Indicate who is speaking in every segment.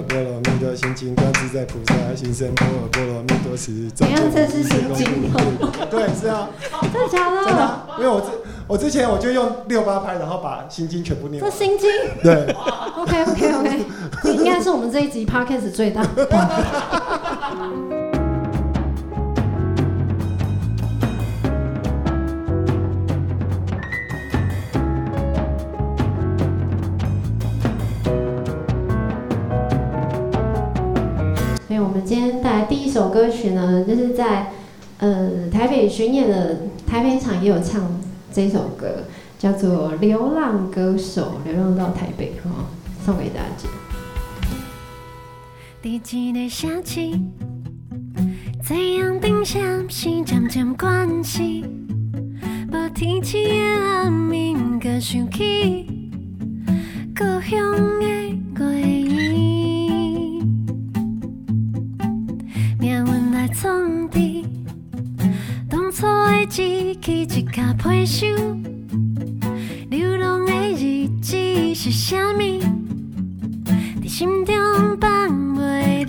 Speaker 1: 诃波罗蜜多心经，观自在菩萨行深般若波罗蜜多时，
Speaker 2: 怎样这是心经
Speaker 1: 对，是啊，
Speaker 2: 真的假的？
Speaker 1: 真的，因为我之我之前我就用六八拍，然后把心经全部念。
Speaker 2: 这心经？
Speaker 1: 对。
Speaker 2: OK OK OK，应该是我们这一集 Podcast 最大。们今天带来第一首歌曲呢，就是在呃台北巡演的台北场也有唱这首歌，叫做《流浪歌手》，流浪到台北哈，送给大家。第几个城市，太阳顶上是渐渐关系，无天气的暗暝，搁想起故乡的月。创治，当初的志气一卡皮箱，流浪的日子是啥物？在心中放袂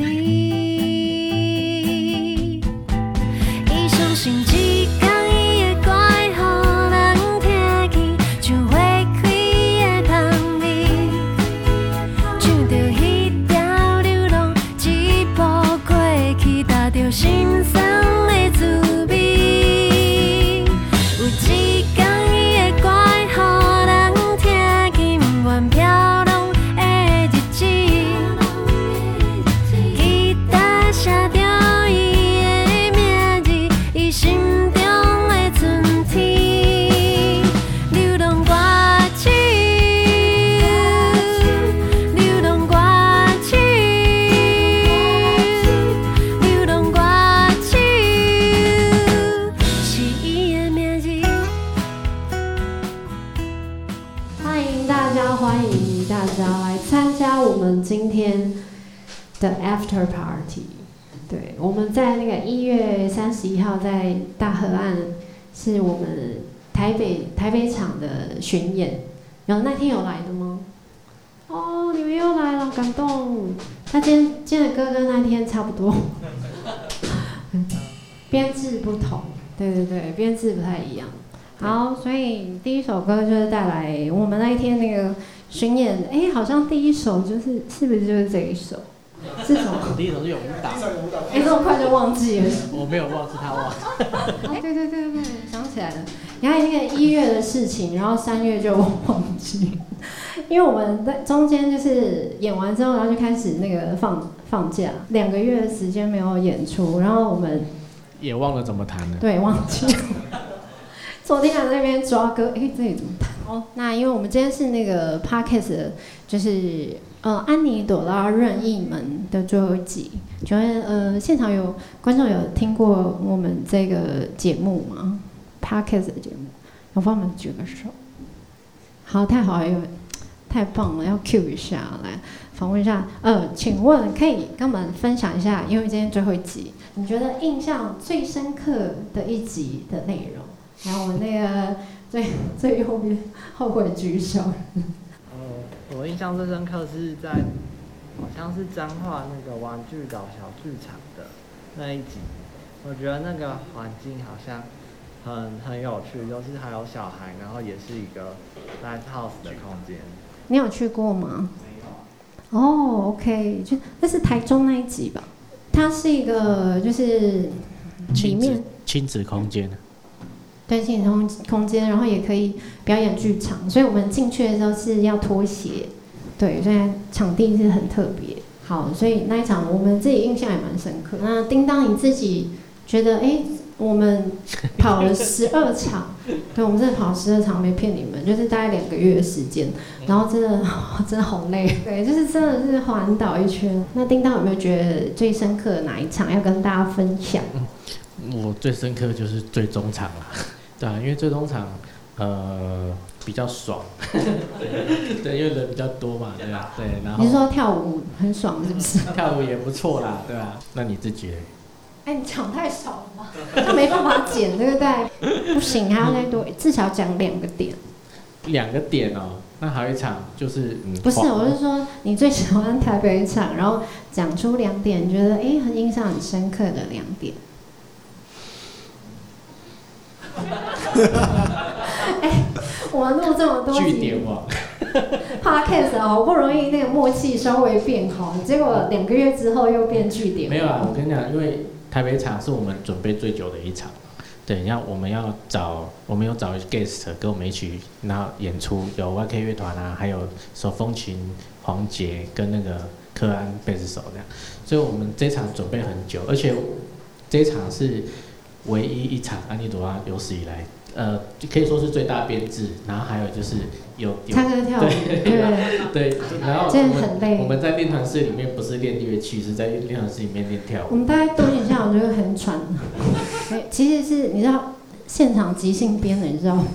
Speaker 2: 对对对，编制不太一样。好，所以第一首歌就是带来我们那一天那个巡演，哎，好像第一首就是是不是就是这一首？是什么？
Speaker 3: 第一首是有舞蹈。
Speaker 2: 哎，这么快就忘记了？
Speaker 3: 我没有忘，记他忘。
Speaker 2: 哎，对对对对想起来了。然后那个一月的事情，然后三月就忘记，因为我们在中间就是演完之后，然后就开始那个放放假，两个月的时间没有演出，然后我们
Speaker 3: 也忘了怎么弹了。
Speaker 2: 对，忘记了。昨天还在那边抓歌，哎，这里怎么弹？哦，那因为我们今天是那个 podcast，就是。呃，安妮朵拉任意门的最后一集，请问呃，现场有观众有听过我们这个节目吗？Parkes 的节目，有帮我们举个手。好，太好了，太棒了，要 Q 一下来访问一下。呃，请问可以跟我们分享一下，因为今天最后一集，你觉得印象最深刻的一集的内容？然后我们那个最最后边后悔举手。
Speaker 4: 我印象最深刻是在，好像是彰化那个玩具岛小剧场的那一集，我觉得那个环境好像很很有趣，就是还有小孩，然后也是一个 live house 的空间。
Speaker 2: 你有去过吗？没有。哦，OK，就那是台中那一集吧？它是一个就是里面
Speaker 3: 亲子空间。
Speaker 2: 对，亲子空空间，然后也可以表演剧场，所以我们进去的时候是要脱鞋。对，所以场地是很特别。好，所以那一场我们自己印象也蛮深刻。那叮当你自己觉得，哎，我们跑了十二场，对，我们真的跑十二场，没骗你们，就是大概两个月的时间，然后真的 真的好累。对，就是真的是环岛一圈。那叮当有没有觉得最深刻的哪一场要跟大家分享？
Speaker 3: 我最深刻就是最终场了。对啊，因为最终场，呃，比较爽，对，因为人比较多嘛，对吧？对，然后
Speaker 2: 你是说跳舞很爽是不是？
Speaker 3: 跳舞也不错啦，对吧？那你自己？
Speaker 2: 哎，你讲太少了嘛，那没办法减，对不对？不行，还要再多，至少讲两个点。
Speaker 3: 两个点哦，那还有一场就是嗯，
Speaker 2: 不是，我是说你最喜欢台北场，然后讲出两点，你觉得哎很印象很深刻的两点。哎，我们录这么多集
Speaker 3: 据点网，
Speaker 2: podcast，好不容易那个默契稍微变好，结果两个月之后又变据点。
Speaker 3: 没有啊，我跟你讲，因为台北场是我们准备最久的一场。对，你看我们要找，我们有找 guest 跟我们一起，然后演出有 YK 乐团啊，还有手风琴黄杰跟那个柯安贝斯手这样，所以我们这场准备很久，而且这场是唯一一场安妮朵拉有史以来，呃，可以说是最大编制，然后还有就是有有
Speaker 2: 唱歌跳舞，对，
Speaker 3: 对，然后
Speaker 2: 真的很累
Speaker 3: 我们在练团室里面不是练乐器，是在练团室里面练跳舞。
Speaker 2: 我们大概多一下来，我觉得很喘。哎，其实是你知道现场即兴编的，你知道吗？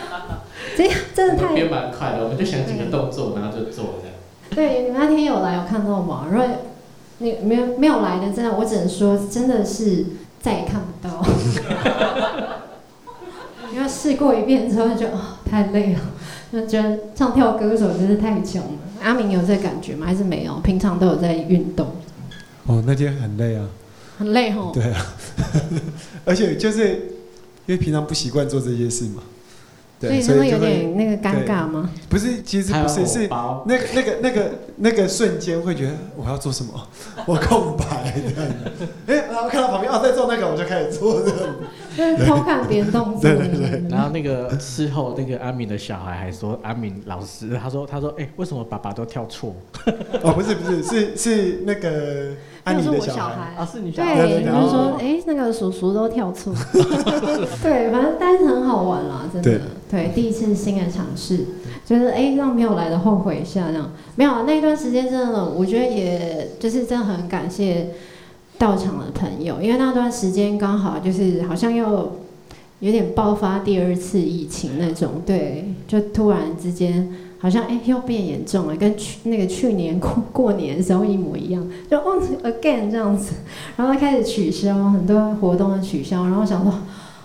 Speaker 2: 这真的太
Speaker 3: 编蛮快的，我们就想几个动作，然后就做这样。
Speaker 2: 对。你们那天有来有看到吗？如果你没有没有来的，真的我只能说真的是再也看不到。因为试过一遍之后就哦太累了，就觉得唱跳歌手真是太穷了。阿明有这感觉吗？还是没有？平常都有在运动，
Speaker 1: 哦，那天很累啊，
Speaker 2: 很累吼。
Speaker 1: 对啊，而且就是因为平常不习惯做这些事嘛，对，
Speaker 2: 所以他会有点那个尴尬吗？
Speaker 1: 不是，其实不是是，那个那个那个那个瞬间会觉得我要做什么，我空白这样子，哎、然后看到旁边哦在做那个，我就开始做这样子，
Speaker 2: 就是偷看别人动作。
Speaker 1: 对对对
Speaker 3: 然后那个事后那个阿敏的小孩还说，阿敏老师他说他说哎、为什么爸爸都跳错？
Speaker 1: 哦不是不是是是那个安妮
Speaker 2: 那
Speaker 1: 的小孩，
Speaker 2: 是我小孩。
Speaker 3: 啊是你
Speaker 2: 对，
Speaker 1: 对对
Speaker 2: 你就
Speaker 1: 对
Speaker 2: 说，哎、那个叔叔都跳错。对，反正但是很好玩啦，真的。对，第一次新的尝试，就是哎、让没有来的后悔一下，这样没有啊。那段时间真的，我觉得也就是真的很感谢到场的朋友，因为那段时间刚好就是好像又有点爆发第二次疫情那种，对，就突然之间。好像哎、又变严重了，跟去那个去年过过年的时候一模一样，就 once again 这样子，然后开始取消很多活动的取消，然后想说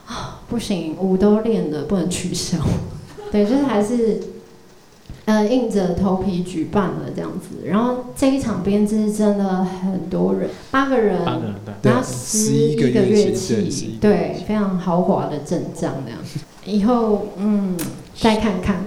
Speaker 2: 啊不行，舞都练了，不能取消，对，就是还是呃硬着头皮举办了这样子。然后这一场编制真的很多人，八个人，
Speaker 3: 八个人对。
Speaker 2: 然后十一个乐
Speaker 1: 11个乐器
Speaker 2: 器
Speaker 1: 对11，
Speaker 2: 对，非常豪华的阵仗这样。以后嗯再看看。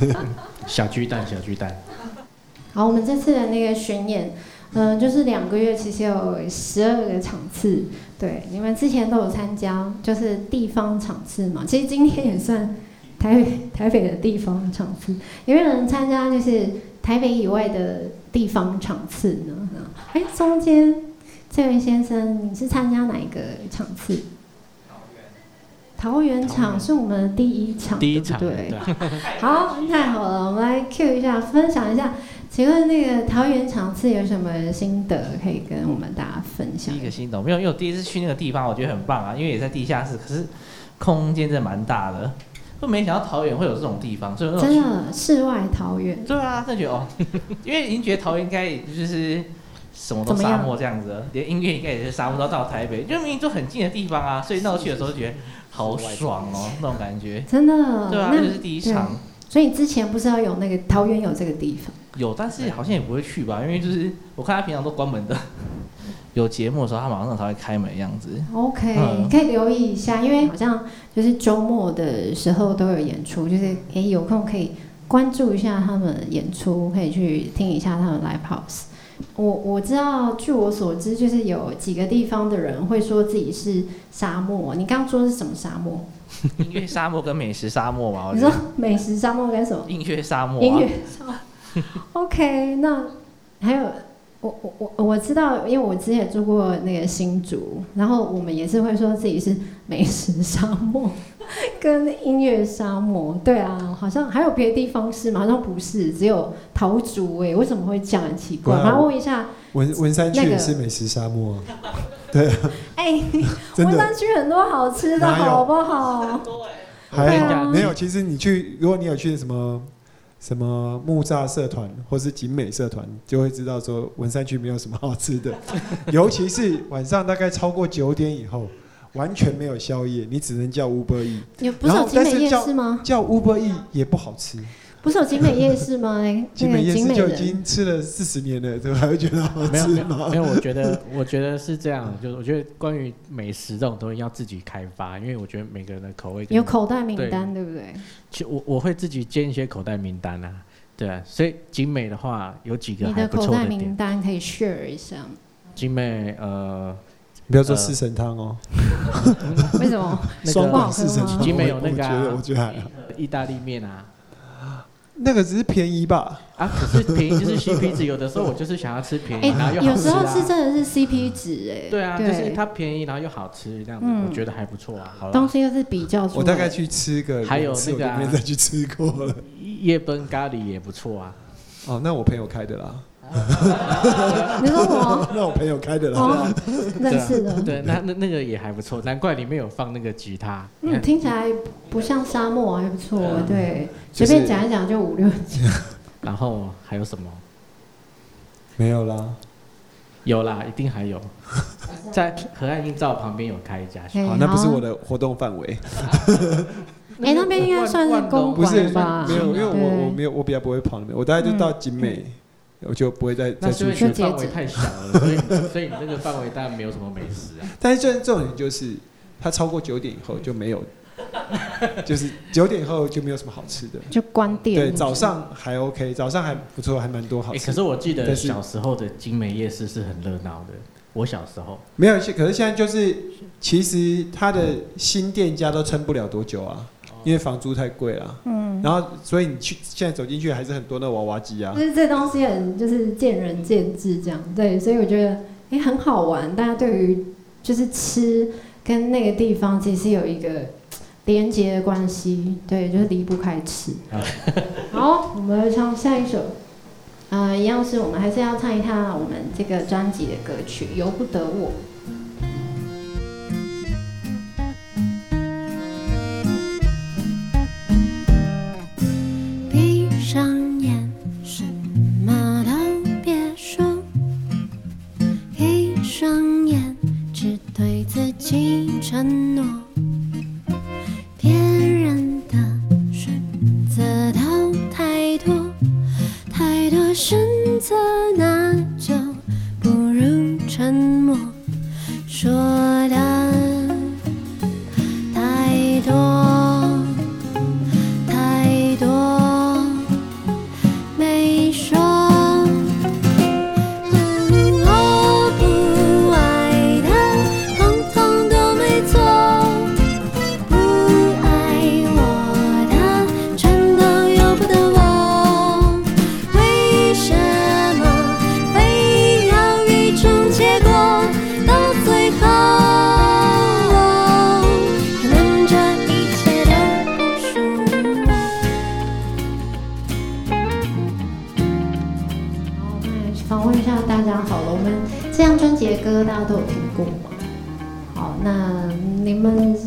Speaker 3: 小巨蛋，小巨蛋，
Speaker 2: 好，我们这次的那个巡演，嗯、就是两个月，其实有十二个场次。对，你们之前都有参加，就是地方场次嘛。其实今天也算台北 台北的地方场次，有没有人参加就是台北以外的地方场次呢？哎，中间这位先生，你是参加哪一个场次？桃园场是我们的第一场，
Speaker 3: 第一场
Speaker 2: 对 好，太好了，我们来 Q 一下，分享一下。请问那个桃园场次有什么心得可以跟我们大家分享
Speaker 5: 第一？个心得，没有，因为我第一次去那个地方，我觉得很棒啊，因为也在地下室，可是空间真的蛮大的，就没想到桃园会有这种地方，所以那种
Speaker 2: 真的世外桃源，
Speaker 5: 对啊，真的觉得哦，因为已经觉得桃园应该也就是什么都沙漠这样子了，连音乐应该也是沙漠，到到台北，就明明就很近的地方啊，所以那时候去的时候就觉得好爽哦，那种感觉。
Speaker 2: 真的。
Speaker 5: 对啊，
Speaker 2: 那
Speaker 5: 那就是第一场，
Speaker 2: 所以你之前不知道有那个桃园有这个地方？
Speaker 5: 有，但是好像也不会去吧，因为就是我看他平常都关门的，有节目的时候他马上才会开门的样子。
Speaker 2: OK，、
Speaker 5: 嗯
Speaker 2: 你可以留意一下，因为好像就是周末的时候都有演出，就是诶有空可以关注一下他们的演出，可以去听一下他们 live house。我我知道，据我所知，就是有几个地方的人会说自己是沙漠。你刚刚说的是什么沙漠？
Speaker 5: 音乐沙漠跟美食沙漠嘛，我
Speaker 2: 你说美食沙漠跟什么？
Speaker 5: 音乐沙漠、啊，
Speaker 2: 音乐沙漠。OK，那还有我我我我知道，因为我之前也住过那个新竹，然后我们也是会说自己是美食沙漠跟音乐沙漠。对啊，好像还有别的地方是吗？好像不是，只有桃竹哎、为什么会这样？很奇怪。
Speaker 1: 哇
Speaker 2: 然后问一下，
Speaker 1: 文文山区
Speaker 2: 那个
Speaker 1: 也是美食沙漠啊
Speaker 2: 哎、文山区很多好吃的，好不好？
Speaker 1: 还没有。其实你去，如果你有去什么什么木栅社团或是景美社团，就会知道说文山区没有什么好吃的，尤其是晚上大概超过九点以后，完全没有宵夜，你只能叫 Uber E，
Speaker 2: 有不是有
Speaker 1: 然后
Speaker 2: 景美
Speaker 1: 但是叫
Speaker 2: 夜市吗？
Speaker 1: 叫 Uber E 也不好吃，
Speaker 2: 不是有景美夜市吗？
Speaker 1: 景美夜市
Speaker 2: 景美人
Speaker 1: 就已经吃了四十年了，怎么还会觉得好
Speaker 3: 没有没有
Speaker 1: 吃吗？
Speaker 3: 没有，我觉得我觉得是这样，就是我觉得关于美食这种东西要自己开发，因为我觉得每个人的口味跟
Speaker 2: 有口袋名单，对不对？
Speaker 3: 其实我我会自己建一些口袋名单啊，对啊，所以景美的话有几个
Speaker 2: 你
Speaker 3: 还
Speaker 2: 的口袋名单可以 share 一下，
Speaker 3: 景美呃
Speaker 1: 不要说四神汤哦，
Speaker 2: 为什么？
Speaker 3: 那
Speaker 1: 双管
Speaker 2: 不好
Speaker 1: 四神汤，
Speaker 3: 景美有那个啊
Speaker 1: 我觉得我觉得还好，
Speaker 3: 意大利面啊
Speaker 1: 那个只是便宜吧？
Speaker 3: 啊，可是便宜就是 CP 值，有的时候我就是想要吃便宜，然后又好吃啊
Speaker 2: 时候是。真的是 CP 值哎，
Speaker 3: 对啊，就是它便宜，然后又好吃，这样子
Speaker 2: 嗯
Speaker 3: 我觉得还不错啊。好了，
Speaker 2: 东西又是比较出，
Speaker 1: 我大概去吃个
Speaker 3: 还有那个啊
Speaker 1: 没再去吃过了。
Speaker 3: 夜奔咖喱也不错啊。
Speaker 1: 哦，那我朋友开的啦，
Speaker 2: 你说什么
Speaker 1: 那我朋友开的啦。
Speaker 2: 哦 认识的，
Speaker 3: 对，那那那个也还不错，难怪里面有放那个吉他。
Speaker 2: 嗯，
Speaker 3: 看
Speaker 2: 听起来不像沙漠，还不错，对，
Speaker 1: 就是
Speaker 2: 随便讲一讲就五六集，
Speaker 3: 然后还有什么？
Speaker 1: 没有啦，
Speaker 3: 有啦，一定还有，在河岸映照旁边有开一家。
Speaker 2: 哎
Speaker 1: 好，那不是我的活动范围，
Speaker 2: 哎，那边应该算是公馆吧？
Speaker 1: 没有，因为我我没有，我比较不会跑那边，我大概就到景美，我就不会再再出去
Speaker 3: 范围太小了，所以所以你那个范围当然没有什么美食啊。
Speaker 1: 但是这重点就是，它超过九点以后就没有，就是九点以后就没有什么好吃的。
Speaker 2: 就关店。
Speaker 1: 对，早上还 OK，早上还不错，还蛮多好
Speaker 3: 哎，
Speaker 1: 吃。
Speaker 3: 可是我记得小时候的精美夜市是很热闹的。我小时候，
Speaker 1: 没有，可是现在就是，其实他的新店家都撑不了多久啊，因为房租太贵了。
Speaker 2: 嗯，
Speaker 1: 然后，所以你去现在走进去还是很多那娃娃机啊
Speaker 2: 就。是这东西很就是见仁见智这样，对，所以我觉得哎、很好玩，大家对于就是吃跟那个地方其实有一个连接的关系，对，就是离不开吃。好，我们唱下一首，呃，一样是我们还是要唱一下我们这个专辑的歌曲《由不得我》。大家好了。我们这张专辑的歌大家都有听过吗？好，那你们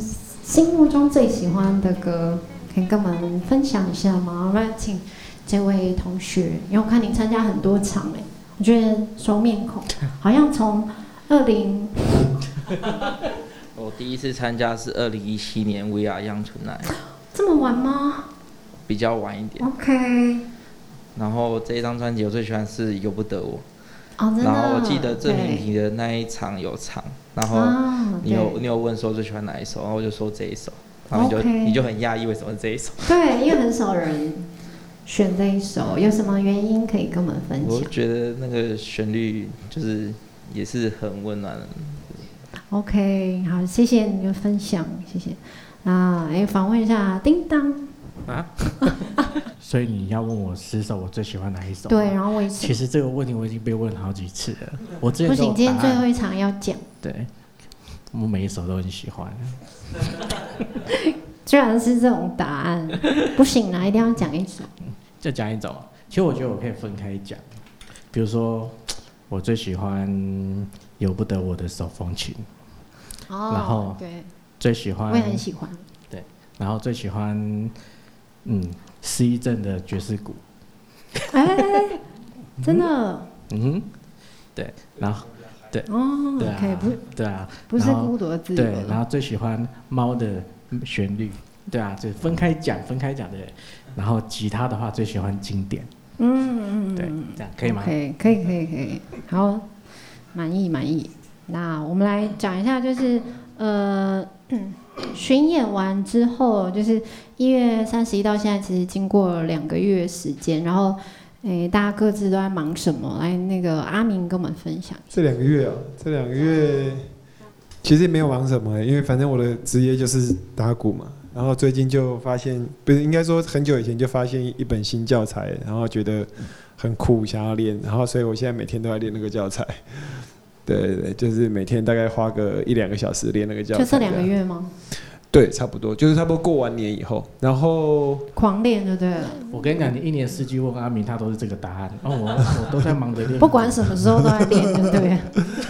Speaker 2: 心目中最喜欢的歌，可以跟我们分享一下吗？来请这位同学，因为我看你参加很多场哎，我觉得熟面孔，好像从二零
Speaker 6: 我第一次参加是二零一七年 We Are Young Tonight，
Speaker 2: 这么晚吗
Speaker 6: 比较晚一点。
Speaker 2: ？OK，
Speaker 6: 然后这一张专辑我最喜欢是《由不得我然后我记得郑明
Speaker 2: 对
Speaker 6: 题的那一场有唱，然后
Speaker 2: 啊，
Speaker 6: 你有
Speaker 2: 对
Speaker 6: 你有问说最喜欢哪一首，然后我就说这一首，然后你就你就很讶异为什么是这一首。
Speaker 2: 对，因为很少人选这一首，有什么原因可以跟我们分享
Speaker 6: 我觉得那个旋律就是也是很温暖的。
Speaker 2: ？OK，好，谢谢你的分享，谢谢。那哎，访问一下叮当，
Speaker 3: 啊，所以你要问我十首我最喜欢哪一首？
Speaker 2: 对，。然后我
Speaker 3: 其实这个问题我已经被问好几次了，我之前
Speaker 2: 不行，今天最后一场要讲，
Speaker 3: 对，我每一首都很喜欢。
Speaker 2: 居然是这种答案，不行啦，一定要讲一首。
Speaker 3: 就讲一种，其实我觉得我可以分开讲，比如说我最喜欢由不得我的手风琴，
Speaker 2: 哦
Speaker 3: 然后
Speaker 2: 对，
Speaker 3: 最喜欢
Speaker 2: 我也很喜欢。对。
Speaker 3: 然后最喜欢嗯失忆症的爵士鼓，
Speaker 2: 哎，真的
Speaker 3: 嗯哼，对，然后对
Speaker 2: 哦
Speaker 3: 对啊
Speaker 2: ，OK，不
Speaker 3: 对啊，
Speaker 2: 不是孤独的自
Speaker 3: 对，然。后最喜欢猫的旋律，对啊，就分开讲，分开讲的。然后吉他的话最喜欢经典，
Speaker 2: 嗯嗯，
Speaker 3: 对，这样可以吗？
Speaker 2: 可以，可以，可以，可以。好，满意，满意。那我们来讲一下，就是呃，巡演完之后，就是一月三十一到现在，其实经过两个月时间，然后，诶，大家各自都在忙什么？来，那个阿明跟我们分享。
Speaker 1: 这两个月啊，这两个月其实没有忙什么，因为反正我的职业就是打鼓嘛。然后最近就发现，不是应该说很久以前就发现一本新教材，然后觉得很酷，想要练。然后所以我现在每天都在练那个教材。对对对，就是每天大概花个一两个小时练那个教材。
Speaker 2: 就这两个月吗？
Speaker 1: 对，差不多，就是差不多过完年以后，然后
Speaker 2: 狂练就对了。
Speaker 3: 我跟你讲，你一年四季问阿明，他都是这个答案。哦，我我都在忙着练，
Speaker 2: 不管什么时候都在练，对不对？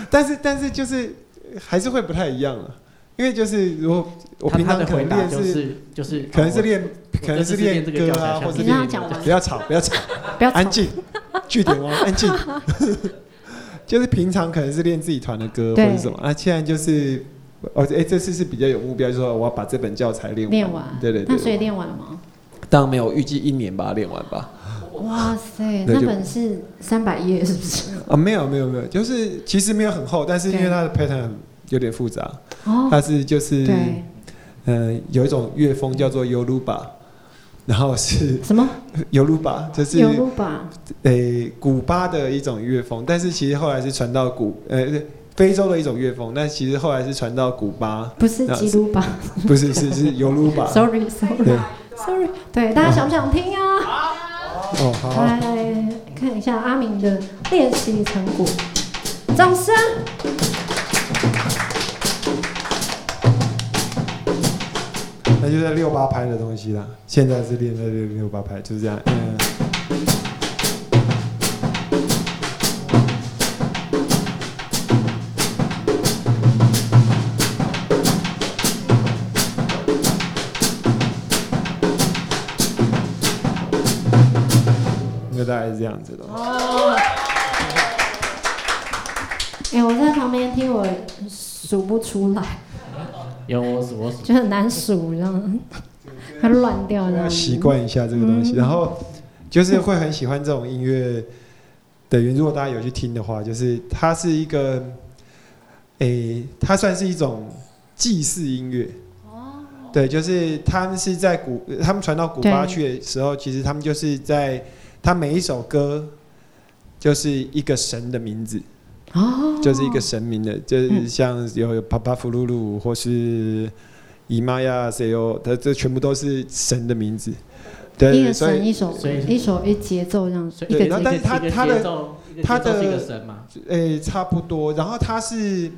Speaker 1: 但是但是就是还是会不太一样了，因为就是如果我平常可能练
Speaker 3: 是就是
Speaker 1: 可能是练可能是练歌啊，或者
Speaker 2: 你让他讲完，
Speaker 1: 不要吵不要吵，
Speaker 2: 不要
Speaker 1: 安静，据点哦，安静。就是平常可能是练自己团的歌或者什么，啊，现在就是哦，哎，这次是比较有目标，就是说我要把这本教材练
Speaker 2: 练完，
Speaker 1: 对对对。
Speaker 2: 那所以练完了吗？
Speaker 1: 当然没有，预计一年把它练完吧。
Speaker 2: 哇塞，那本是三百页是不是？
Speaker 1: 啊，没有没有没有，就是其实没有很厚，但是因为它的 pattern 有点复杂，哦，它是就是，嗯，有一种乐风叫做 Yoruba。然后是
Speaker 2: 什么？
Speaker 1: 尤鲁巴，就是
Speaker 2: 尤鲁巴，
Speaker 1: 诶，古巴的一种乐风，但是其实后来是传到古，呃，非洲的一种乐风，但其实后来是传到古巴，
Speaker 2: 不是吉鲁巴，
Speaker 1: 不是是是尤鲁巴，
Speaker 2: Sorry，Sorry，Sorry，对，大家想不想听啊？
Speaker 1: 哦，好，
Speaker 2: 来看一下阿明的练习成果，掌声。
Speaker 1: 那就在六八拍的东西啦，现在是练在六六八拍，就是这样。嗯。应该大概是这样子的。哦。
Speaker 2: 哎，我在旁边听，我数不出来。
Speaker 3: 有我数我数，
Speaker 2: 就很难数，这样，它乱掉这样。
Speaker 1: 习惯一下这个东西，然后就是会很喜欢这种音乐的原。如果大家有去听的话，就是它是一个，诶，它算是一种祭祀音乐。哦。对，就是他们是在古，他们传到古巴去的时候，其实他们就是在，他每一首歌就是一个神的名字。哦，就是一个神明的，就是像有帕帕弗鲁鲁或是姨妈呀、谁哦，它这全部都是神的名字。
Speaker 2: 对，一个神一首，一首一节奏这样。
Speaker 3: 对，
Speaker 1: 然后但是它它的它的
Speaker 3: 神嘛，
Speaker 1: 诶，差不多。然后它是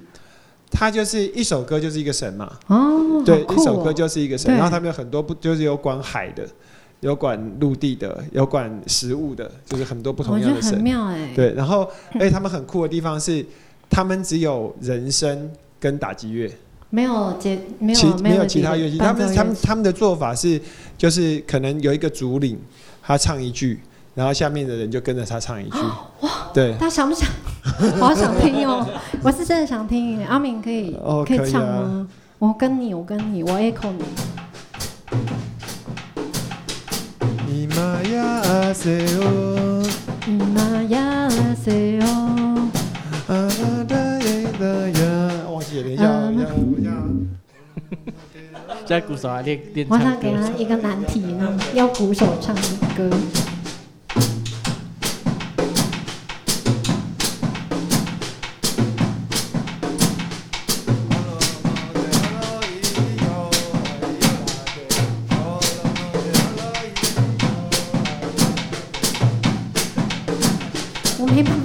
Speaker 1: 它就是一首歌就是一个神嘛。哦，对，一首歌就是一个神。然后他们有很多不就是有管海的。有管陆地的，有管食物的，就是很多不同样的神。
Speaker 2: 妙哎。
Speaker 1: 对，然后 哎，他们很酷的地方是，他们只有人声跟打击乐，
Speaker 2: 没有节，没有
Speaker 1: 没有其他乐器。他们他们他们的做法是，就是可能有一个主领，他唱一句，然后下面的人就跟着他唱一句。哇，对。
Speaker 2: 他想不想？我好想听哦，我是真的想听。阿敏可以可以唱吗？我跟你，我跟你，我 echo 你。
Speaker 1: 雅塞哦，
Speaker 2: 玛雅塞哦，
Speaker 1: 啊哒耶哒呀，忘记了，等一下，等一下，等一下。
Speaker 3: 在鼓手啊，练练
Speaker 2: 我想给他一个难题呢，要鼓手唱歌。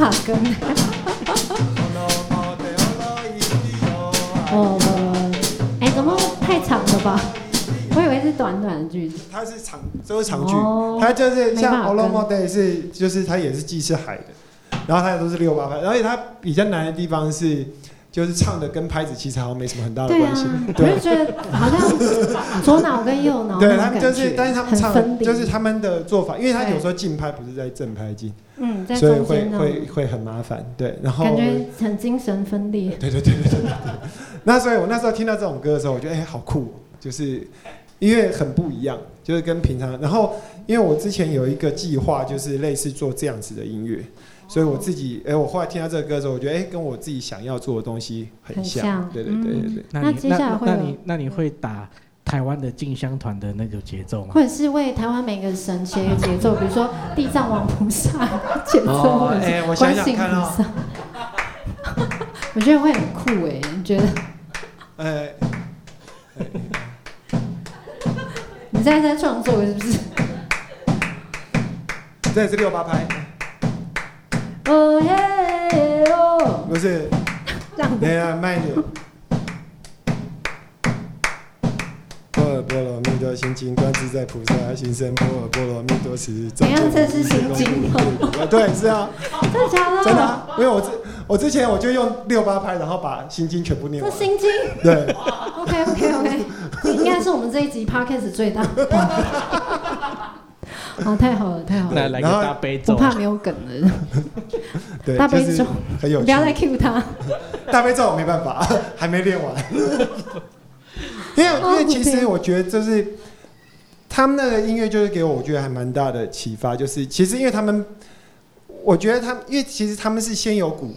Speaker 2: 没办法跟。哦，哎，怎么太长了吧？我以为是短短的句子。
Speaker 1: 它是长，都是长句。它就是像《o l o m o Day》是，就是它也是既是海的，然后它也都是六八拍，而且它比较难的地方是。就是唱的跟拍子其实好像没什么很大的关系。
Speaker 2: 对，我就觉得好像 左脑跟右脑
Speaker 1: 对他们就是，但是他们唱就是他们的做法，因为他有时候竞拍不是在正拍进，
Speaker 2: 嗯，在
Speaker 1: 所以会会会很麻烦，对，然后
Speaker 2: 感觉很精神分裂，
Speaker 1: 对对对对对对。那所以我那时候听到这种歌的时候，我觉得哎好酷，就是因为很不一样，就是跟平常，然后。因为我之前有一个计划，就是类似做这样子的音乐，所以我自己，哎、我后来听到这个歌的时候，我觉得，哎、跟我自己想要做的东西很
Speaker 2: 很
Speaker 1: 像，
Speaker 2: 像
Speaker 1: 对对对对
Speaker 2: 嗯
Speaker 1: 对。
Speaker 2: 那接下来会
Speaker 3: 那
Speaker 2: 有
Speaker 3: 你那你会打台湾的进香团的那个节奏吗
Speaker 2: 或？者是为台湾每个神写一个节奏，比如说地藏王菩萨节奏，
Speaker 1: 哦
Speaker 2: 或者是
Speaker 1: 哎我想想看哦。
Speaker 2: 我觉得会很酷哎，你觉得？
Speaker 1: 呃
Speaker 2: 你现在在创作是不是？
Speaker 1: 这也是六八拍，
Speaker 2: 哦耶哦，
Speaker 1: 不是，
Speaker 2: 这样子
Speaker 1: 等一下慢一点。波尔波罗蜜多心经，观自在菩萨心生。波尔波罗蜜多时，
Speaker 2: 等一下这是心经
Speaker 1: 哦。对，是啊，
Speaker 2: 真的假的？
Speaker 1: 真的啊，因为我之我之前我就用六八拍，然后把心经全部念完。
Speaker 2: 这心经
Speaker 1: 对
Speaker 2: ，，OK OK OK，应该是我们这一集 podcast 最大。好，太好了，太好了，
Speaker 3: 来来个
Speaker 1: 然后
Speaker 3: 大悲咒，
Speaker 2: 我怕没有梗了，
Speaker 1: 对，
Speaker 2: 大悲咒
Speaker 1: 很有趣。
Speaker 2: 不要再 cue 他。
Speaker 1: 大悲咒我没办法，还没练完。因为因为其实我觉得就是他们那个音乐就是给我我觉得还蛮大的启发，就是其实因为他们，我觉得他们因为其实他们是先有鼓，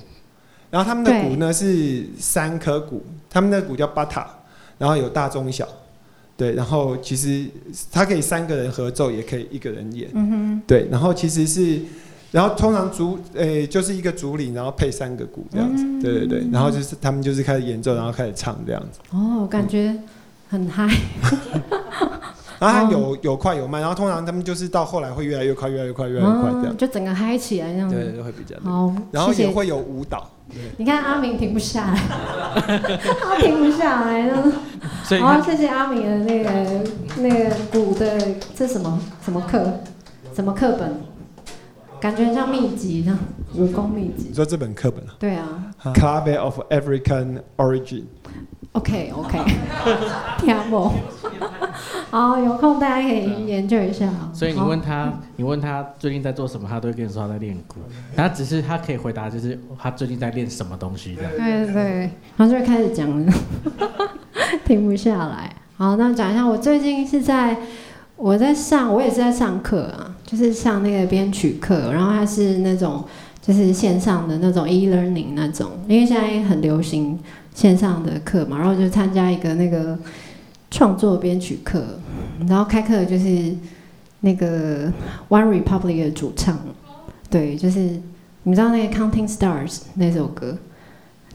Speaker 1: 然后他们的
Speaker 2: 对
Speaker 1: 鼓呢是三颗鼓，他们的鼓叫巴塔，然后有大中小，对，然后其实它可以三个人合奏，也可以一个人演，
Speaker 2: 嗯
Speaker 1: 对，然后其实是，然后通常主诶、就是一个主领，然后配三个鼓这样子，
Speaker 2: 嗯。
Speaker 1: 对对对，然后就是他们就是开始演奏，然后开始唱这样子，
Speaker 2: 哼，哦，感觉很嗨。
Speaker 1: 然后它有有快有慢，然后通常他们就是到后来会越来越快，越来越快，越来越快这样。
Speaker 2: 嗯，，就整个嗨起来这样。子。
Speaker 1: 对，会比较。
Speaker 2: 好，
Speaker 1: 然后也会有舞蹈，
Speaker 2: 你看阿明停不下来，他停不下来呢。
Speaker 3: 所以
Speaker 2: 好，谢谢阿明的那个那个鼓的这什么什么课，什么课本？感觉很像秘籍这样，武功秘籍
Speaker 1: 你。说这本课本啊
Speaker 2: 对啊
Speaker 1: ，Clave of African Origin，，OK
Speaker 2: OK，听不？好，有空大家可以研究一下。
Speaker 3: 所以你问他，你问他最近在做什么，他都会跟你说他在练鼓。他只是他可以回答，就是他最近在练什么东西这样。
Speaker 2: 对对对，然后就会开始讲了，停不下来。好，那讲一下，我最近是在我在上，我也是在上课啊，就是上那个编曲课，然后它是那种就是线上的那种 e-learning 那种，因为现在很流行线上的课嘛，然后就参加一个那个创作编曲课，然后开课就是那个 One Republic 的主唱，对，就是你知道那个 Counting Stars 那首歌。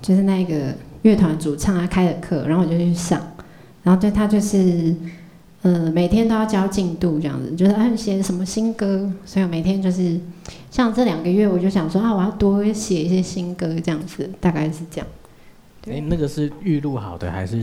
Speaker 2: 就是那个乐团主唱他开的课，然后我就去上，然后对他就是，呃，每天都要交进度这样子，就是他写什么新歌，所以我每天就是像这两个月，我就想说啊，我要多写一些新歌这样子，大概是这样。对。
Speaker 3: 哎，那个是预录好的还是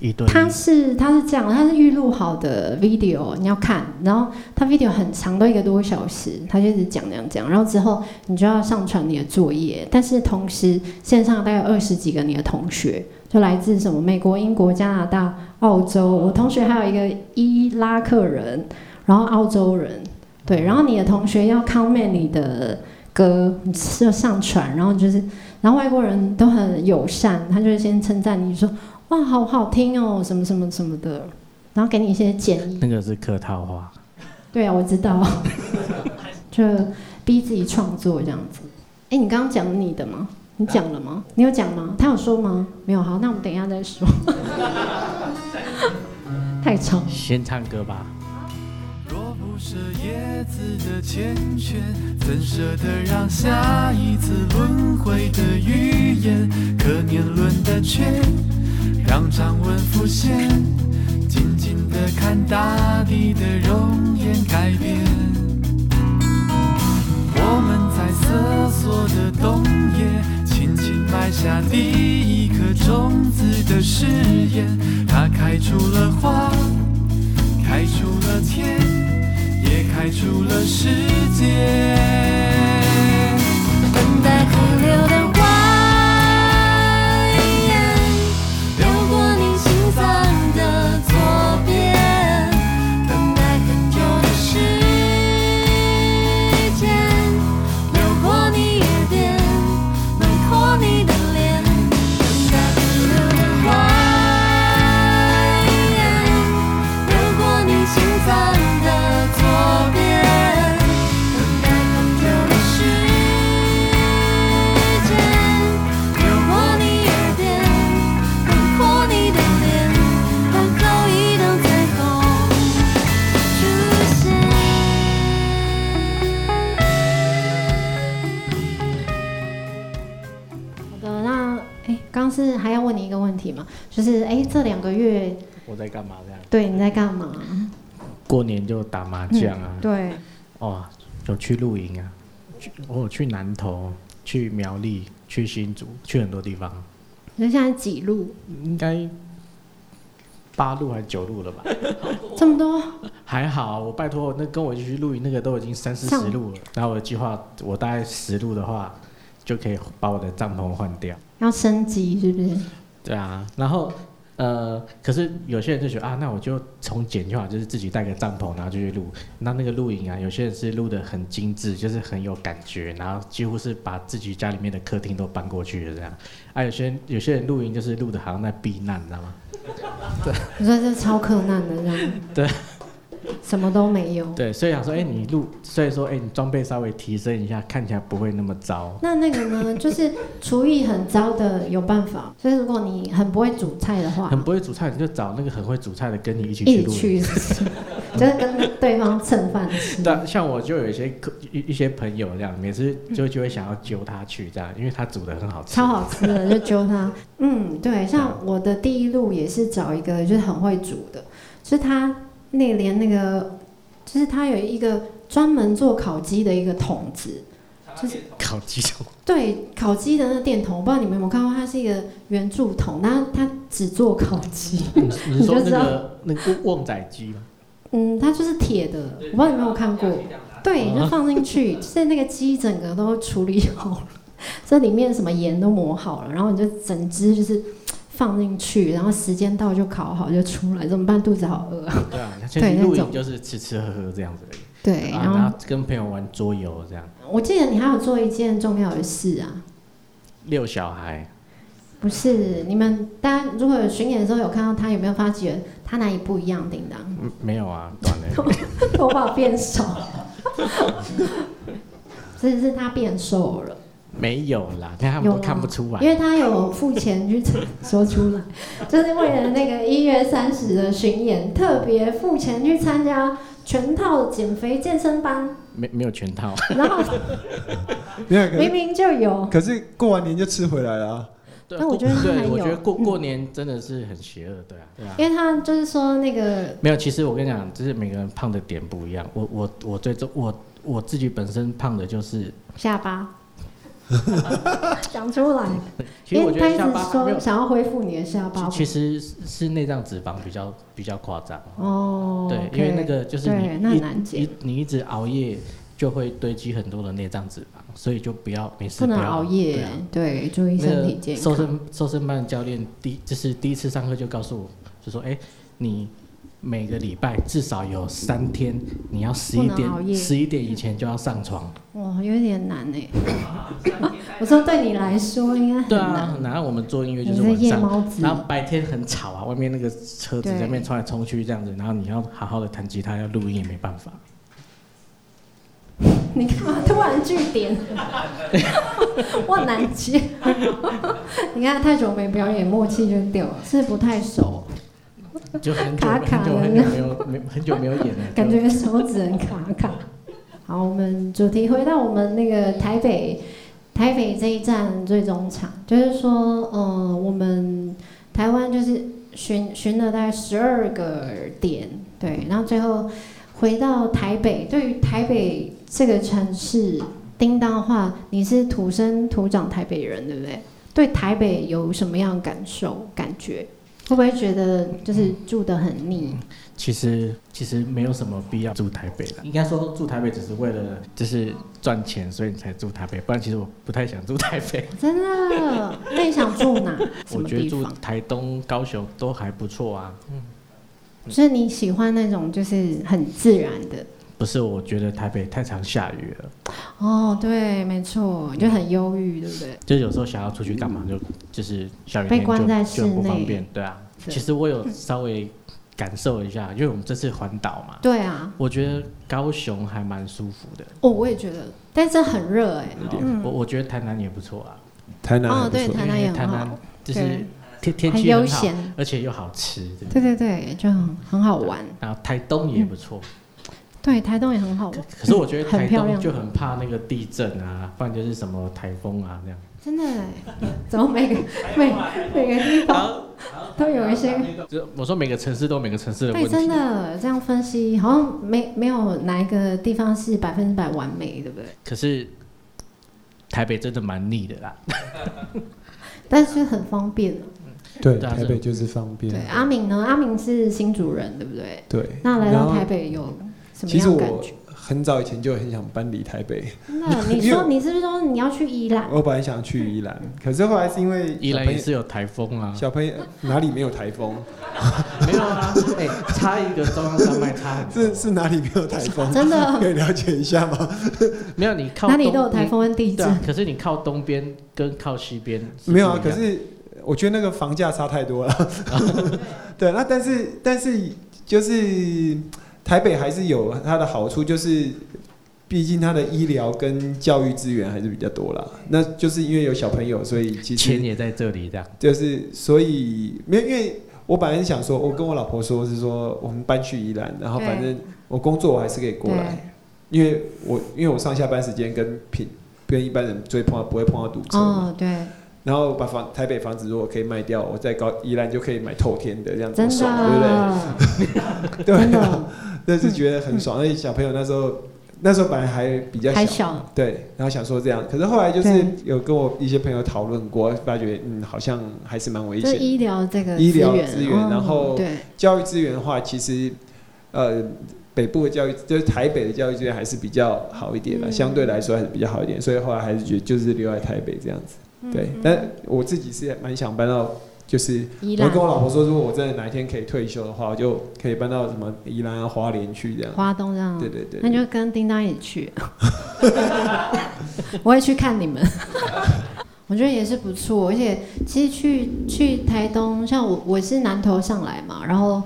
Speaker 3: 一对一？
Speaker 2: 它是它是这样，它是预录好的 video，你要看，然后它 video 很长，都一个多小时，它就一直讲讲讲，然后之后你就要上传你的作业，但是同时线上大概有二十几个你的同学，就来自什么美国、英国、加拿大、澳洲，我同学还有一个伊拉克人，然后澳洲人，对，然后你的同学要 comment 你的歌，你就上传，然后就是，然后外国人都很友善，他就会先称赞你说。哇，好好听哦，什么什么什么的，然后给你一些建议。
Speaker 3: 那个是客套话。
Speaker 2: 对啊，我知道，就逼自己创作这样子。哎，你刚刚讲你的吗？你讲了吗？你有讲吗？他有说吗？没有。好，那我们等一下再说。太吵。
Speaker 3: 先唱歌吧。
Speaker 7: 舍叶子的缱绻，怎舍得让下一次轮回的语言，可年轮的圈，让掌纹浮现，静静地看大地的容颜改变。我们在瑟缩的冬夜，轻轻埋下第一颗种子的誓言，它开出了花。开出了天，也开出了世界。
Speaker 8: 等待河流的
Speaker 2: 嘛，就是哎、这两个月
Speaker 3: 我在干嘛这样？
Speaker 2: 对你在干嘛？
Speaker 3: 过年就打麻将啊，
Speaker 2: 对，
Speaker 3: 哦，有去露营啊，去我有去南投，去苗栗，去新竹，去很多地方，
Speaker 2: 那现在几路？
Speaker 3: 应该八路还是九路了吧？
Speaker 2: 这么多？
Speaker 3: 还好，我拜托那跟我一起去露营那个都已经三四十路了，然后我的计划我大概十路的话，就可以把我的帐篷换掉。
Speaker 2: 要升级是不是？
Speaker 3: 对啊，然后呃，可是有些人就觉得啊，那我就从简就好，就是自己带个帐篷，然后就去录。那那个录影啊，有些人是录的很精致，就是很有感觉，然后几乎是把自己家里面的客厅都搬过去了这样。啊，有些人有些人露营就是录的好像在避难，你知道吗？
Speaker 2: 对你说这超困难的这样？
Speaker 3: 对，
Speaker 2: 什么都没有。
Speaker 3: 对，所以想说，哎、你录，所以说，哎、你装备稍微提升一下，看起来不会那么糟。
Speaker 2: 那那个呢，就是厨艺很糟的有办法，所以如果你很不会煮菜的话，
Speaker 3: 很不会煮菜，你就找那个很会煮菜的跟你一起
Speaker 2: 一起
Speaker 3: 去。
Speaker 2: 去是不是，就是跟对方蹭饭吃。
Speaker 3: 对啊，像我就有一些客一一些朋友这样，每次就就会想要揪他去这样，因为他煮的很好吃。
Speaker 2: 超好吃的，就揪他。嗯，对，像我的第一路也是找一个就是很会煮的，就是他那个连那个，就是它有一个专门做烤鸡的一个桶子，就是
Speaker 3: 烤鸡桶，
Speaker 2: 对烤鸡的那个电筒，我不知道你们有没有看过，它是一个圆柱筒，然后它只做烤鸡。
Speaker 3: 你
Speaker 2: 就知道
Speaker 3: 个那个旺仔鸡吗？
Speaker 2: 嗯，它就是铁的，我不知道你们有没有看过。对，就放进去，就是那个鸡整个都处理好了，这里面什么盐都磨好了，然后你就整只就是放进去，然后时间到就烤好就出来，怎么办？肚子好饿啊！
Speaker 3: 对啊，其实露营就是吃吃喝喝这样子而已。
Speaker 2: 对，
Speaker 3: 啊
Speaker 2: 然后
Speaker 3: 跟朋友玩桌游这样，
Speaker 2: 我记得你还有做一件重要的事啊，
Speaker 3: 遛小孩。
Speaker 2: 不是？你们大家如果有巡演的时候有看到他，有没有发觉他哪里不一样？叮当，
Speaker 3: 嗯，没有啊，短了。
Speaker 2: 头发变少，这是他变瘦了。
Speaker 3: 没有啦，但他们都看不出来
Speaker 2: 因。为他有付钱去 说出来，就是为了那个一月三十的巡演，特别付钱去参加全套减肥健身班，
Speaker 3: 没没有全套。
Speaker 2: 然后
Speaker 1: 没有，
Speaker 2: 明明就有，
Speaker 1: 可是过完年就吃回来了啊。
Speaker 3: 对
Speaker 2: 但我觉得
Speaker 3: 对，我觉得过过年真的是很邪恶，对啊，对啊。
Speaker 2: 因为他就是说那个
Speaker 3: 没有，其实我跟你讲，就是每个人胖的点不一样。我我我最重我我自己本身胖的就是，
Speaker 2: 下巴，讲出来，
Speaker 3: 其实我
Speaker 2: 因为他一直
Speaker 3: 觉得下巴，
Speaker 2: 说想要恢复你的下巴，
Speaker 3: 其实是是内脏脂肪比较比较夸张。
Speaker 2: 哦，
Speaker 3: 对因为那个就是你，一，你一直熬夜就会堆积很多的内脏脂肪，所以就不要没事
Speaker 2: 不能
Speaker 3: 要
Speaker 2: 熬夜
Speaker 3: 对
Speaker 2: 注意身体健
Speaker 3: 个瘦
Speaker 2: 康。
Speaker 3: 身瘦身班的教练第就是第一次上课就告诉我，就说哎、你每个礼拜至少有三天你要十一点十一点以前就要上床。
Speaker 2: 哇，有点难哎。我说对你来说应该很
Speaker 3: 对啊
Speaker 2: 难，，
Speaker 3: 然后我们做音乐就是晚上，
Speaker 2: 夜猫子
Speaker 3: 然。后白天很吵啊，外面那个车子在那边冲来冲去这样子，然后你要好好的弹吉他要录音也没办法。
Speaker 2: 你干嘛突然据点？我很难接。你看太久没表演，默契就掉了，是不太熟，
Speaker 3: 就很久
Speaker 2: 卡卡的
Speaker 3: 很久很久没有没很久没有演了，
Speaker 2: 感觉手指很卡卡。好，我们主题回到我们那个台北，台北这一站最终场，就是说，呃，我们台湾就是巡巡了大概十二个点，对，然后最后回到台北。对于台北这个城市，叮当的话，你是土生土长台北人，对不对？对台北有什么样的感受、感觉？会不会觉得就是住得很腻？
Speaker 3: 其实其实没有什么必要住台北的，应该说住台北只是为了就是赚钱，所以你才住台北，不然其实我不太想住台北。
Speaker 2: 真的？那你想住哪？
Speaker 3: 我觉得住？台东、高雄都还不错啊。
Speaker 2: 嗯就是你喜欢那种就是很自然的。
Speaker 3: 不是，我觉得台北太常下雨了，
Speaker 2: 哦，对，没错，就很忧郁，对不对？
Speaker 3: 就有时候想要出去干嘛就就是下雨
Speaker 2: 被关在室
Speaker 3: 就很不方便，对啊。其实我有稍微感受一下，因为我们这次环岛嘛，
Speaker 2: 对啊，
Speaker 3: 我觉得高雄还蛮舒服的。
Speaker 2: 哦，我也觉得，但是很热哎。嗯
Speaker 3: 我我觉得台南也不错啊，
Speaker 1: 台南
Speaker 2: 哦对台南也很好
Speaker 3: 就是天天
Speaker 2: 很悠
Speaker 3: 气很好
Speaker 2: 闲，
Speaker 3: 而且又好吃，对不
Speaker 2: 对对对，就很很好玩。
Speaker 3: 然后台东也不错，
Speaker 2: 对，台东也很好玩，
Speaker 3: 可是我觉得台
Speaker 2: 很漂亮
Speaker 3: 东就很怕那个地震啊，不然就是什么台风啊这样。
Speaker 2: 真的哎，怎么每个每每个地方都有一些？
Speaker 3: 就我说每个城市都有每个城市的问
Speaker 2: 对，真的这样分析，好像没没有哪一个地方是百分之百完美，对不对？
Speaker 3: 可是台北真的蛮腻的啦。
Speaker 2: 但是很方便啊
Speaker 1: 对，台北就是方便
Speaker 2: 对，。阿明呢？阿明是新主人，对不对？
Speaker 1: 对，
Speaker 2: 那来到台北有什么
Speaker 1: 其实我
Speaker 2: 样的感觉？
Speaker 1: 很早以前就很想搬离台北，
Speaker 2: 那，你说你是不是说你要去宜兰？
Speaker 1: 我本来想去宜兰，可是后来是因为
Speaker 3: 宜兰也是有台风啊，
Speaker 1: 小朋友哪里没有台风？
Speaker 3: 没有啊，哎、差一个中央山脉差很。
Speaker 1: 是是哪里没有台风？
Speaker 2: 真的
Speaker 1: 可以了解一下吗？
Speaker 3: 没有你靠
Speaker 2: 哪里都有台风跟地震
Speaker 3: 可是你靠东边跟靠西边
Speaker 1: 没有啊，可是我觉得那个房价差太多了。对，那但是但是就是台北还是有它的好处，就是毕竟它的医疗跟教育资源还是比较多啦。那就是因为有小朋友，所以其实
Speaker 3: 钱也在这里这样。
Speaker 1: 就是所以没有因为。我本来是想说，我跟我老婆说是说我们搬去宜兰，然后反正我工作我还是可以过来，因为我因为我上下班时间跟平跟一般人就会碰到不会碰到堵车嘛，
Speaker 2: 哦，对，
Speaker 1: 然后把房台北房子如果可以卖掉，我在高宜兰就可以买透天的，这样
Speaker 2: 真
Speaker 1: 子爽，对不
Speaker 2: 的，
Speaker 1: 对？对
Speaker 2: 真的
Speaker 1: 啊，但是觉得很爽。而且小朋友那时候那时候本来还比较
Speaker 2: 还
Speaker 1: 小，
Speaker 2: 小，
Speaker 1: 对，然后想说这样，可是后来就是有跟我一些朋友讨论过，发觉嗯好像还是蛮危险。
Speaker 2: 就是医疗这个
Speaker 1: 医疗，资源
Speaker 2: 哦
Speaker 1: 然后
Speaker 2: 对，
Speaker 1: 教育资源的话，其实呃北部的教育就是台北的教育资源还是比较好一点的，
Speaker 2: 嗯
Speaker 1: 相对来说还是比较好一点，所以后来还是觉得就是留在台北这样子。对，
Speaker 2: 嗯
Speaker 1: 但我自己是蛮想搬到，就是我跟我老婆说，如果我真的哪一天可以退休的话，我就可以搬到什么宜兰啊、花莲去这样。
Speaker 2: 花东这样，
Speaker 1: 对对对
Speaker 2: 那就跟叮当一起去，我会去看你们。我觉得也是不错，而且其实去去台东，像我我是南投上来嘛，然后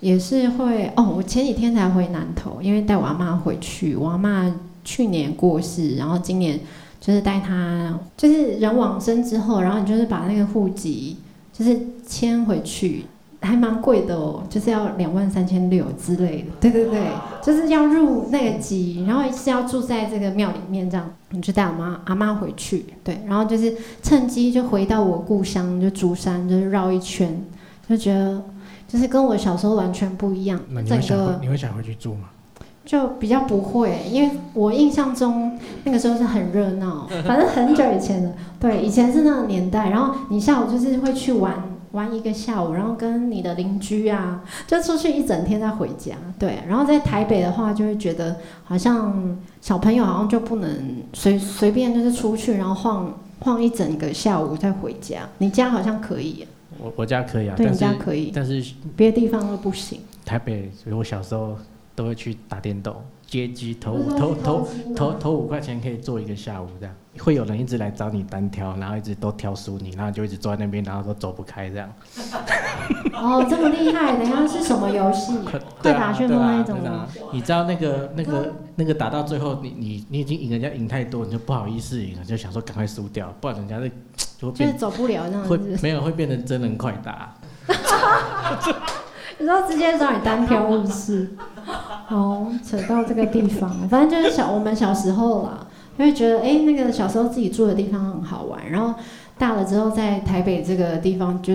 Speaker 2: 也是会哦，我前几天才回南投，因为带我阿妈回去，我阿妈去年过世，然后今年就是带她，就是人往生之后，然后你就是把那个户籍就是迁回去，还蛮贵的哦，就是要两万三千六之类的。对对对，就是要入那个籍，然后是要住在这个庙里面这样。你就带我妈阿妈回去，对，然后就是趁机就回到我故乡，就竹山，就是绕一圈，就觉得就是跟我小时候完全不一样
Speaker 3: 那，你会想你会想回去住吗？
Speaker 2: 就比较不会，因为我印象中那个时候是很热闹，反正很久以前的，对，以前是那个年代，然后你下午就是会去玩玩一个下午，然后跟你的邻居啊，就出去一整天再回家，对，然后在台北的话就会觉得好像小朋友好像就不能随 随便就是出去，然后晃晃一整个下午再回家，你家好像可以，
Speaker 3: 我我家可以啊，
Speaker 2: 对，你家可以，
Speaker 3: 但是
Speaker 2: 别的地方都不行。
Speaker 3: 台北，所以我小时候都会去打电动，接机投
Speaker 2: 五
Speaker 3: 投投
Speaker 2: 投
Speaker 3: 投投五块钱可以做一个下午这样，会有人一直来找你单挑，然后一直都挑输你，然后就一直坐在那边，然后都走不开这样。
Speaker 2: 哦，这么厉害！等一下是什么游戏？快打旋风那一种吗？
Speaker 3: 你知道那个那个那个打到最后，你你你已经赢人家赢太多，你就不好意思赢了，就想说赶快输掉，不然人家就 就
Speaker 2: 走不了那样
Speaker 3: 会
Speaker 2: 子。
Speaker 3: 没有会变成真人快打。
Speaker 2: 然后直接找你单挑是不是？好，扯到这个地方，反正就是小我们小时候啦，因为觉得哎、诶那个小时候自己住的地方很好玩，然后大了之后在台北这个地方就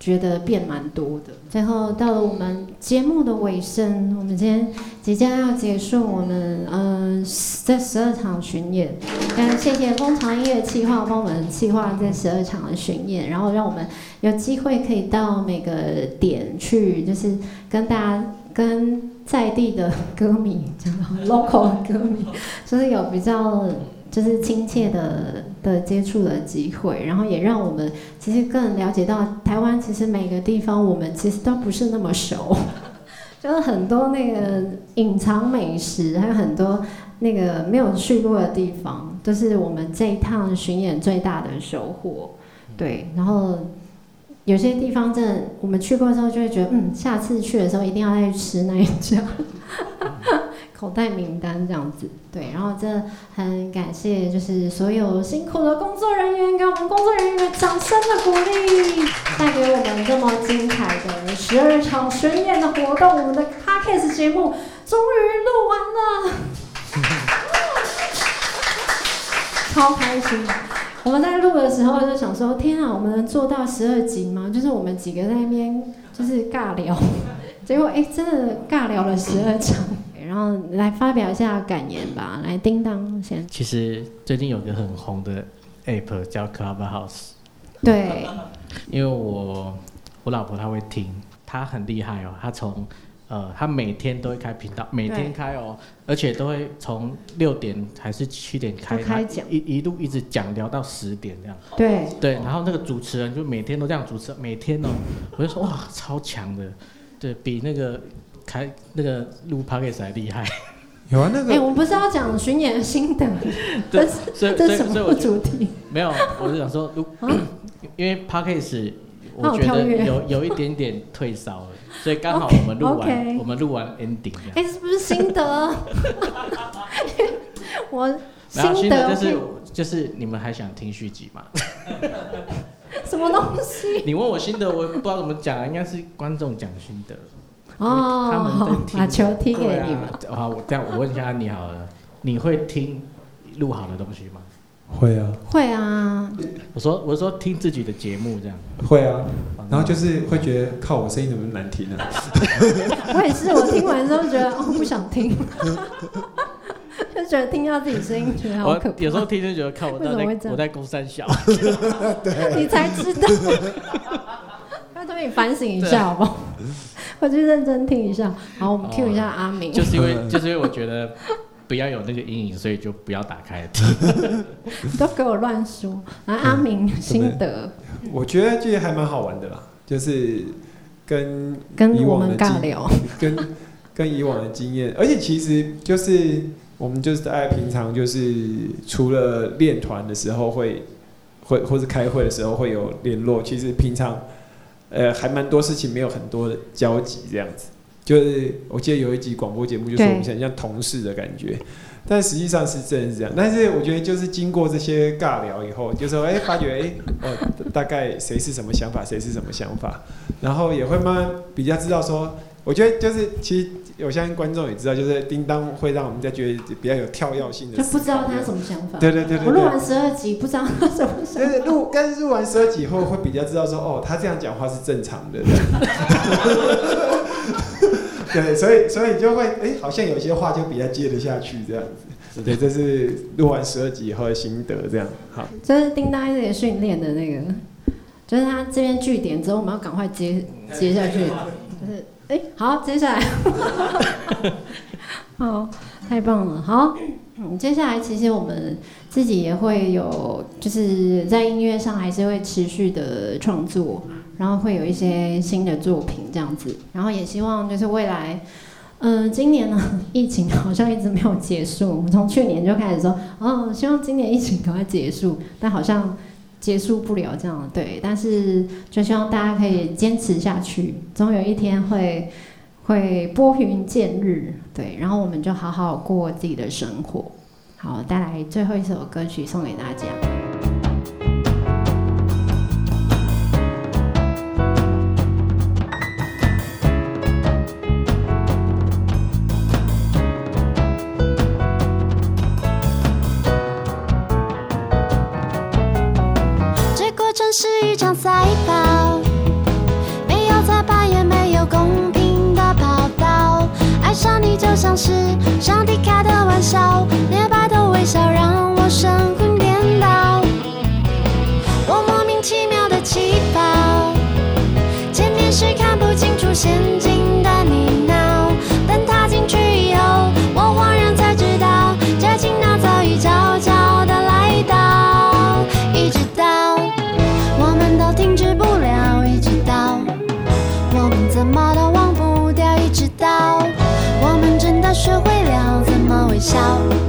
Speaker 2: 觉得变蛮多的。最后到了我们节目的尾声，我们今天即将要结束我们嗯、呃、这十二场巡演，但谢谢蜂巢音乐企划帮我们企划这十二场的巡演，然后让我们有机会可以到每个点去，就是跟大家跟在地的歌迷，讲 local 的歌迷，就是有比较就是亲切的的接触的机会，然后也让我们其实更了解到台湾其实每个地方我们其实都不是那么熟，就是很多那个隐藏美食，还有很多那个没有去过的地方，都是我们这一趟巡演最大的收获。对，然后有些地方真的我们去过之后，就会觉得，嗯，下次去的时候一定要再去吃那一家。口袋名单这样子，对，然后真的很感谢，就是所有辛苦的工作人员，给我们工作人员掌声的鼓励，带给我们这么精彩的十二场巡演的活动，我们的 podcast 节目终于录完了，超开心。我们在录的时候就想说，天啊，我们能做到十二集吗？就是我们几个在那边就是尬聊，结果哎、真的尬聊了十二场。然后来发表一下感言吧，来叮当先。
Speaker 3: 其实最近有个很红的 app 叫 Clubhouse，
Speaker 2: 对，
Speaker 3: 因为我我老婆她会听，她很厉害哦，她从呃她每天都会开频道，每天开哦，而且都会从六点还是七点开，
Speaker 2: 开讲。
Speaker 3: 一一路一直讲聊到十点这样。
Speaker 2: 对，
Speaker 3: 对，然后那个主持人就每天都这样主持，每天哦，我就说哇，超强的，对比那个开那个录 podcast 还厉害。
Speaker 1: 有啊，那个
Speaker 2: 哎、
Speaker 1: 个
Speaker 2: 我们不是要讲巡演的心得，
Speaker 3: 对
Speaker 2: 这是
Speaker 3: 所以
Speaker 2: 这是什么主题？
Speaker 3: 没有，我是想说，如
Speaker 2: 啊
Speaker 3: 因为 podcast 我觉得
Speaker 2: 有
Speaker 3: 有有一点点退烧了，所以刚好我们录完我们录完 ending。
Speaker 2: 哎、是不是心得？我
Speaker 3: 然后
Speaker 2: 心得
Speaker 3: 就是就是你们还想听续集吗？
Speaker 2: 什么东西？
Speaker 3: 你问我心得，我不知道怎么讲啊，应该是观众讲心得。
Speaker 2: 哦，
Speaker 3: 他们在听
Speaker 2: 把球踢给你们。
Speaker 3: 啊。好，我这样我问一下你好了，你会听录好的东西吗？
Speaker 1: 会啊
Speaker 2: 会啊，
Speaker 3: 我说我说听自己的节目这样。
Speaker 1: 会啊，然后就是会觉得靠我声音怎么那么难听啊？
Speaker 2: 我也是，我听完之后觉得哦不想听，就觉得听到自己声音觉得好可怕。
Speaker 3: 有时候听就觉得，靠我
Speaker 2: 为什么会这样
Speaker 3: 在我在攻山小。
Speaker 2: 你才知道，拜托你反省一下好不好？我去认真听一下。好，我们 Q 一下阿明。
Speaker 3: 就是因为 就是因为我觉得不要有那个阴影，所以就不要打开听。
Speaker 2: 你 都给我乱说。来，阿明心得
Speaker 1: 我觉得其实还蛮好玩的啦，就是跟
Speaker 2: 跟我
Speaker 1: 以往
Speaker 2: 尬聊。
Speaker 1: 跟跟以往的经验，而且其实就是我们就是在平常就是除了练团的时候会会或是开会的时候会有联络，其实平常呃还蛮多事情没有很多的交集这样子。就是我记得有一集广播节目，就是我们很像同事的感觉，但实际上是真的是这样。但是我觉得就是经过这些尬聊以后，就说哎、发觉哎、哦大概谁是什么想法，谁是什么想法，然后也会慢慢比较知道说，我觉得就是其实我相信观众也知道，就是叮当会让我们在觉得比较有跳跃性的
Speaker 2: 就，不知道他什么想法。
Speaker 1: 对对对。
Speaker 2: 我录完十二集，不知道他什么想法。
Speaker 1: 对对，录，但是录完十二集以后，会比较知道说，哦，他这样讲话是正常的。对，所以所以就会，哎、好像有些话就比较接得下去这样子。对，这是录完十二集以后的心得，这样好。
Speaker 2: 这是叮当一直训练的那个，就是他这边据点之后，我们要赶快接接下去。就是，哎、好，接下来，好，太棒了，好，嗯，接下来其实我们自己也会有，就是在音乐上还是会持续的创作，然后会有一些新的作品这样子，然后也希望就是未来。嗯，今年呢，疫情好像一直没有结束。我们从去年就开始说，哦，希望今年疫情赶快结束，但好像结束不了这样。对，但是就希望大家可以坚持下去，总有一天会会拨云见日。对，然后我们就好好过自己的生活。好，带来最后一首歌曲送给大家。
Speaker 8: 是上帝开的玩笑，猎豹的微笑让我神魂颠倒，我莫名其妙的起跑，见面时看不清楚陷阱。笑。